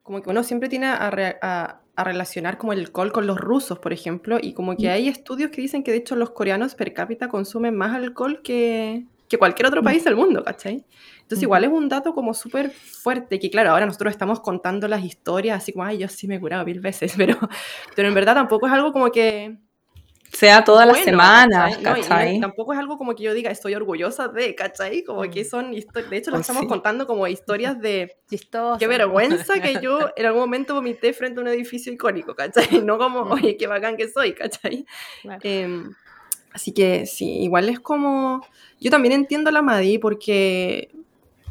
como que uno siempre tiene a, a- a relacionar como el alcohol con los rusos, por ejemplo, y como que hay estudios que dicen que de hecho los coreanos per cápita consumen más alcohol que, que cualquier otro país del mundo, ¿cachai? Entonces igual es un dato como súper fuerte, que claro, ahora nosotros estamos contando las historias así como, ay, yo sí me he curado mil veces, (laughs) pero, pero en verdad tampoco es algo como que... Sea todas las semanas, ¿cachai? No, tampoco es algo como que yo diga, estoy orgullosa de, ¿cachai? Como que Mm. son historias, de hecho las Pues estamos sí. contando como historias de, (laughs) qué vergüenza que yo (laughs) en algún momento vomité frente a un edificio icónico, ¿cachai? (laughs) No como, Mm. oye, qué bacán que soy, ¿cachai? Claro. Em, así que sí, igual es como, yo también entiendo a la Madi porque,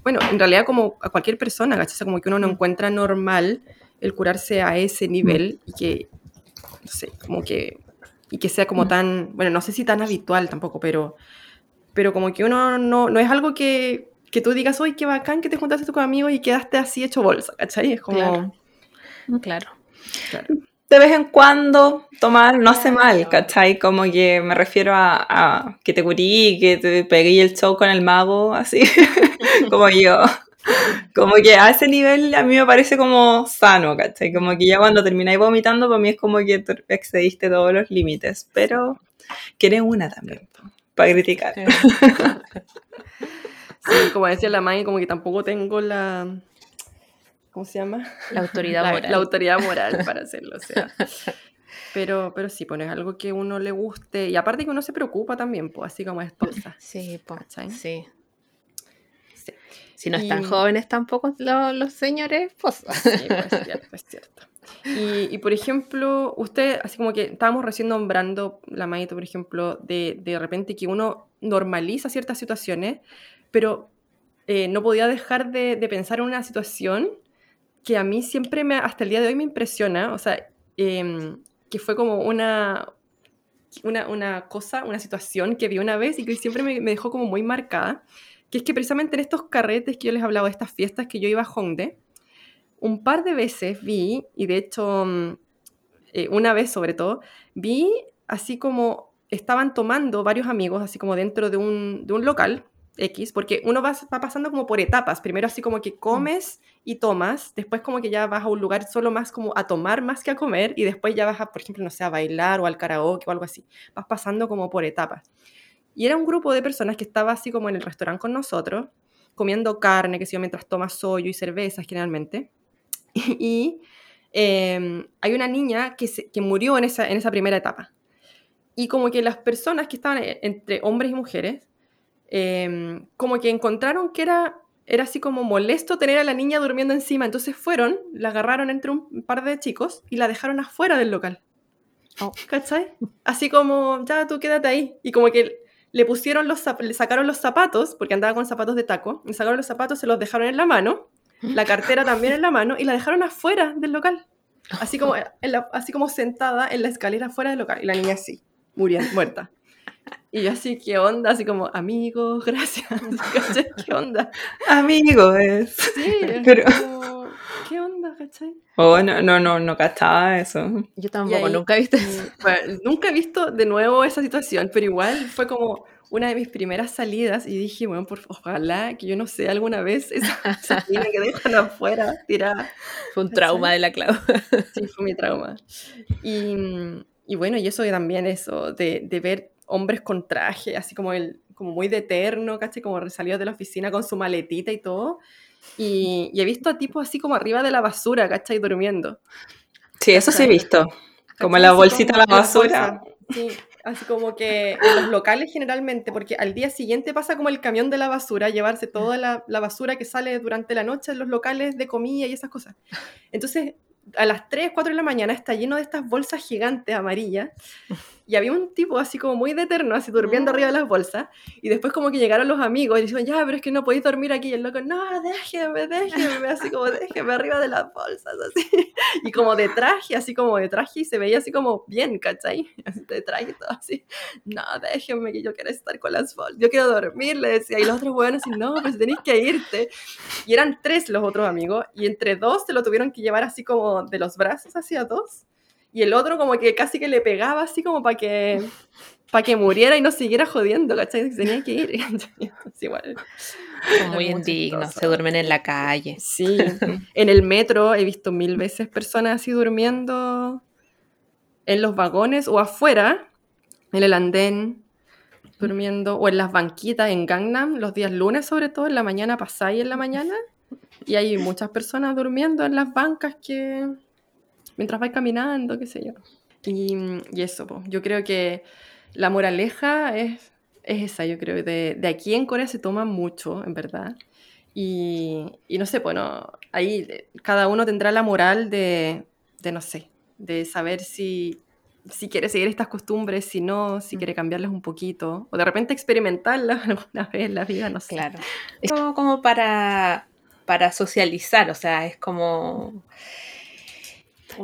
bueno, en realidad como a cualquier persona, ¿cachai? O sea, como que uno no Mm. encuentra normal el curarse a ese nivel y que, no sé, como que, y que sea como Mm. tan, bueno, no sé si tan habitual tampoco, pero, pero como que uno no, no es algo que, que tú digas, oye, qué bacán que te juntaste con amigos y quedaste así hecho bolsa, ¿cachai? Es como, Claro. Claro. claro. de vez en cuando tomar no hace mal. ¿cachai? Como que me refiero a, a que te curí, que te pegué el show con el mago, así, (laughs) como yo. Como que a ese nivel a mí me parece como sano, ¿cachai? Como que ya cuando termináis vomitando, para mí es como que te excediste todos los límites, pero quieres una también, para criticar. Sí, como decía la Maggie, como que tampoco tengo la... ¿Cómo se llama? La autoridad la, moral. la autoridad moral para hacerlo, o sea. Pero, pero sí, pues no es algo que uno le guste. Y aparte que uno se preocupa también, pues así como esposa. Sí, ¿Cachai? sí. Sí. Si no están Y- jóvenes tampoco lo- los señores esposos. Sí, pues, es cierto, es cierto. Y, y, por ejemplo, usted, así como que estábamos recién nombrando la Maito, por ejemplo, de, de repente que uno normaliza ciertas situaciones, pero eh, no podía dejar de, de pensar en una situación que a mí siempre, me, hasta el día de hoy, me impresiona, o sea, em, que fue como una, una, una cosa, una situación que vi una vez y que siempre me, me dejó como muy marcada, que es que precisamente en estos carretes que yo les hablaba, de estas fiestas que yo iba a Hongdae, un par de veces vi, y de hecho mm, eh, una vez sobre todo, vi así como estaban tomando varios amigos, así como dentro de un, de un local X, porque uno va, va pasando como por etapas, primero así como que comes y tomas, después como que ya vas a un lugar solo más como a tomar más que a comer, y después ya vas a, por ejemplo, no sé, a bailar o al karaoke o algo así, vas pasando como por etapas. Y era un grupo de personas que estaba así como en el restaurante con nosotros, comiendo carne, que sé yo, mientras tomas sollo y cervezas generalmente. (laughs) Y eh, hay una niña que, se- que murió en esa, en esa primera etapa. Y como que las personas que estaban e- entre hombres y mujeres, eh, como que encontraron que era, era así como molesto tener a la niña durmiendo encima. Entonces fueron, la agarraron entre un par de chicos y la dejaron afuera del local. Oh. ¿Cachai? Así como, ya tú quédate ahí. Y como que le pusieron los, le sacaron los zapatos, porque andaba con zapatos de taco, le sacaron los zapatos, se los dejaron en la mano, la cartera también en la mano, y la dejaron afuera del local. Así como, en la- así como sentada en la escalera afuera del local. Y la niña así, muriendo, muerta. Y yo así, ¿qué onda? Así como, amigos, gracias. (laughs) ¿Qué onda? Amigos. Sí, Pero- como, ¿qué onda? ¿Cachai? Oh, no, no, no, no cachaba eso. Yo tampoco, ahí- nunca he visto (laughs) eso. Bueno, nunca he visto de nuevo esa situación, pero igual fue como una de mis primeras salidas y dije, bueno, por, ojalá que yo no sé alguna vez esa, esa (laughs) que dejan afuera tirada. Fue un ¿Cachai? trauma de la Clau. (laughs) Sí, fue mi trauma. Y, y bueno, y eso también eso, de, de ver hombres con traje, así como, el, como muy de eterno, ¿cachai? Como salió de la oficina con su maletita y todo. Y, y he visto a tipos así como arriba de la basura, ¿cachai? Durmiendo. Sí, eso sí he visto. Como la bolsita de la basura. Sí, así como que en los locales generalmente, porque al día siguiente pasa como el camión de la basura, llevarse toda la, la basura que sale durante la noche en los locales de comida y esas cosas. Entonces, a las 3, 4 de la mañana está lleno de estas bolsas gigantes amarillas y había un tipo así como muy de eterno, así durmiendo arriba de las bolsas y después como que llegaron los amigos y dijeron, ya, pero es que no podéis dormir aquí y el loco, no, déjeme, déjeme, así como déjeme arriba de las bolsas, así. Y como de traje, así como de traje y se veía así como bien, ¿cachai? Así de traje y todo así, no, déjenme que yo quiero estar con las bolsas, yo quiero dormir, le decía, y los otros buenos así, no, pues tenéis que irte y eran tres los otros amigos y entre dos se lo tuvieron que llevar así como de los brazos hacia dos y el otro como que casi que le pegaba así como para que para que muriera y no siguiera jodiendo, ¿cachai? Tenía que ir. (laughs) Es igual. Muy indignos, se duermen en la calle. Sí, (laughs) en el metro he visto mil veces personas así durmiendo en los vagones o afuera, en el andén, durmiendo, o en las banquitas en Gangnam, los días lunes sobre todo, en la mañana pasáis en la mañana, y hay muchas personas durmiendo en las bancas que mientras vais caminando, qué sé yo. Y, y eso, yo creo que la moraleja es, es esa, yo creo, de, de aquí en Corea se toma mucho, en verdad. Y, y no sé, bueno, ahí eh, cada uno tendrá la moral de, de no sé, de saber si, si quiere seguir estas costumbres, si no, si quiere cambiarlas un poquito, o de repente experimentarlas (laughs) alguna vez en la vida, no sé. Claro. (laughs) Es como, como para, para socializar, o sea, es como...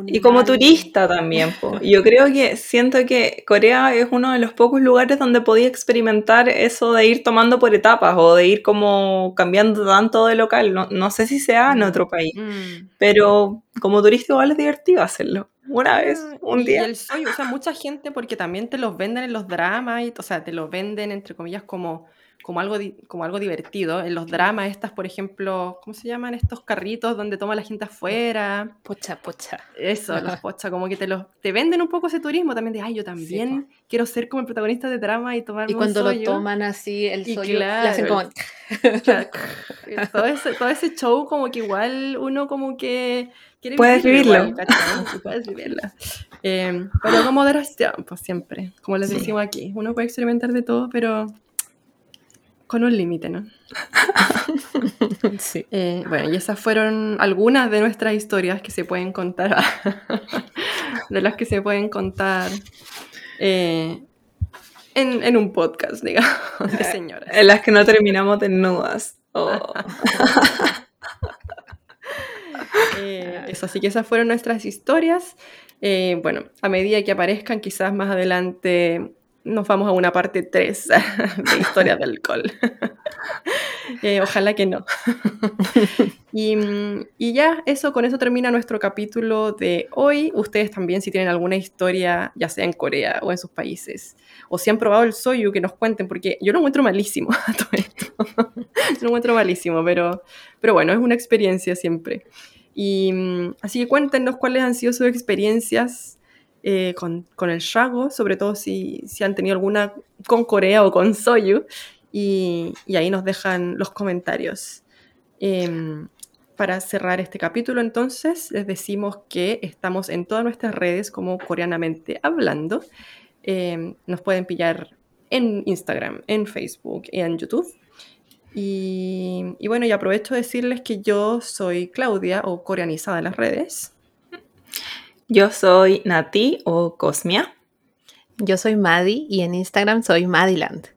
Y como turista también, po. (laughs) Yo creo que siento que Corea es uno de los pocos lugares donde podía experimentar eso de ir tomando por etapas o de ir como cambiando tanto de local. No, no sé si sea en otro país, Mm. pero como turista igual es divertido hacerlo. Una vez, Ah, un día. Y el soyu, o sea, mucha gente porque también te los venden en los dramas, y, o sea, te los venden entre comillas como, como, algo, como algo divertido. En los dramas estas, por ejemplo, ¿cómo se llaman estos carritos donde toma la gente afuera? Pocha, pocha. Eso, los (laughs) pocha, como que te los te venden un poco ese turismo también de, ay, yo también quiero ser como el protagonista de drama y tomarme Y cuando un lo soyu". toman así, el Y le hacen (laughs) claro, como... Claro, todo, ese, todo ese show como que igual uno como que quiere Puedes vivirlo igual. Sí, puedes vivirlo. Eh, pero con moderación, pues siempre, como les Sí. decimos aquí, uno puede experimentar de todo, pero con un límite, ¿no? (laughs) Sí. Eh, bueno, y esas fueron algunas de nuestras historias que se pueden contar, (laughs) de las que se pueden contar eh, en, en un podcast, digamos, de señoras. En las que no terminamos desnudas. Oh. (laughs) Eh, eso, así que esas fueron nuestras historias. Eh, bueno, a medida que aparezcan, quizás más adelante nos vamos a una parte 3 (laughs) de historia del alcohol. (laughs) Eh, ojalá que no. (laughs) y, y ya, eso, con eso termina nuestro capítulo de hoy. Ustedes también, si tienen alguna historia, ya sea en Corea o en sus países, o si han probado el soyu, que nos cuenten, porque yo lo encuentro malísimo todo esto. lo encuentro malísimo, pero, pero bueno, es una experiencia siempre. Y así que cuéntenos cuáles han sido sus experiencias eh, con, con el Shago, sobre todo si, si han tenido alguna con Corea o con Soyu. Y, y ahí nos dejan los comentarios. Em, para cerrar este capítulo, entonces, les decimos que estamos en todas nuestras redes como Coreanamente Hablando. Em, nos pueden pillar en Instagram, en Facebook y en YouTube. Y, y bueno, y aprovecho de decirles que yo soy Claudia o coreanizada en las redes. Yo soy Nati o Cosmia. Yo soy Maddie y en Instagram soy Madiland.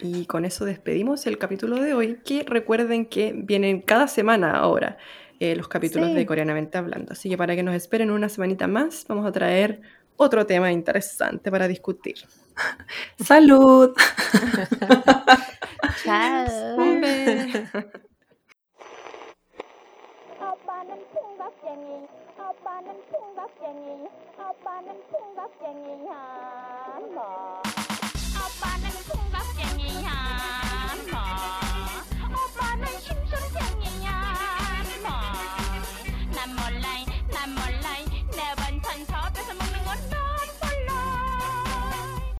Y con eso despedimos el capítulo de hoy, que recuerden que vienen cada semana ahora eh, los capítulos Sí. de Coreanamente Hablando. Así que para que nos esperen una semanita más, vamos a traer otro tema interesante para discutir. (laughs) ¡Salud! (laughs) Chao. (laughs) 아빠는 풍각쟁이 아빠는 풍각쟁이 한번 뭐.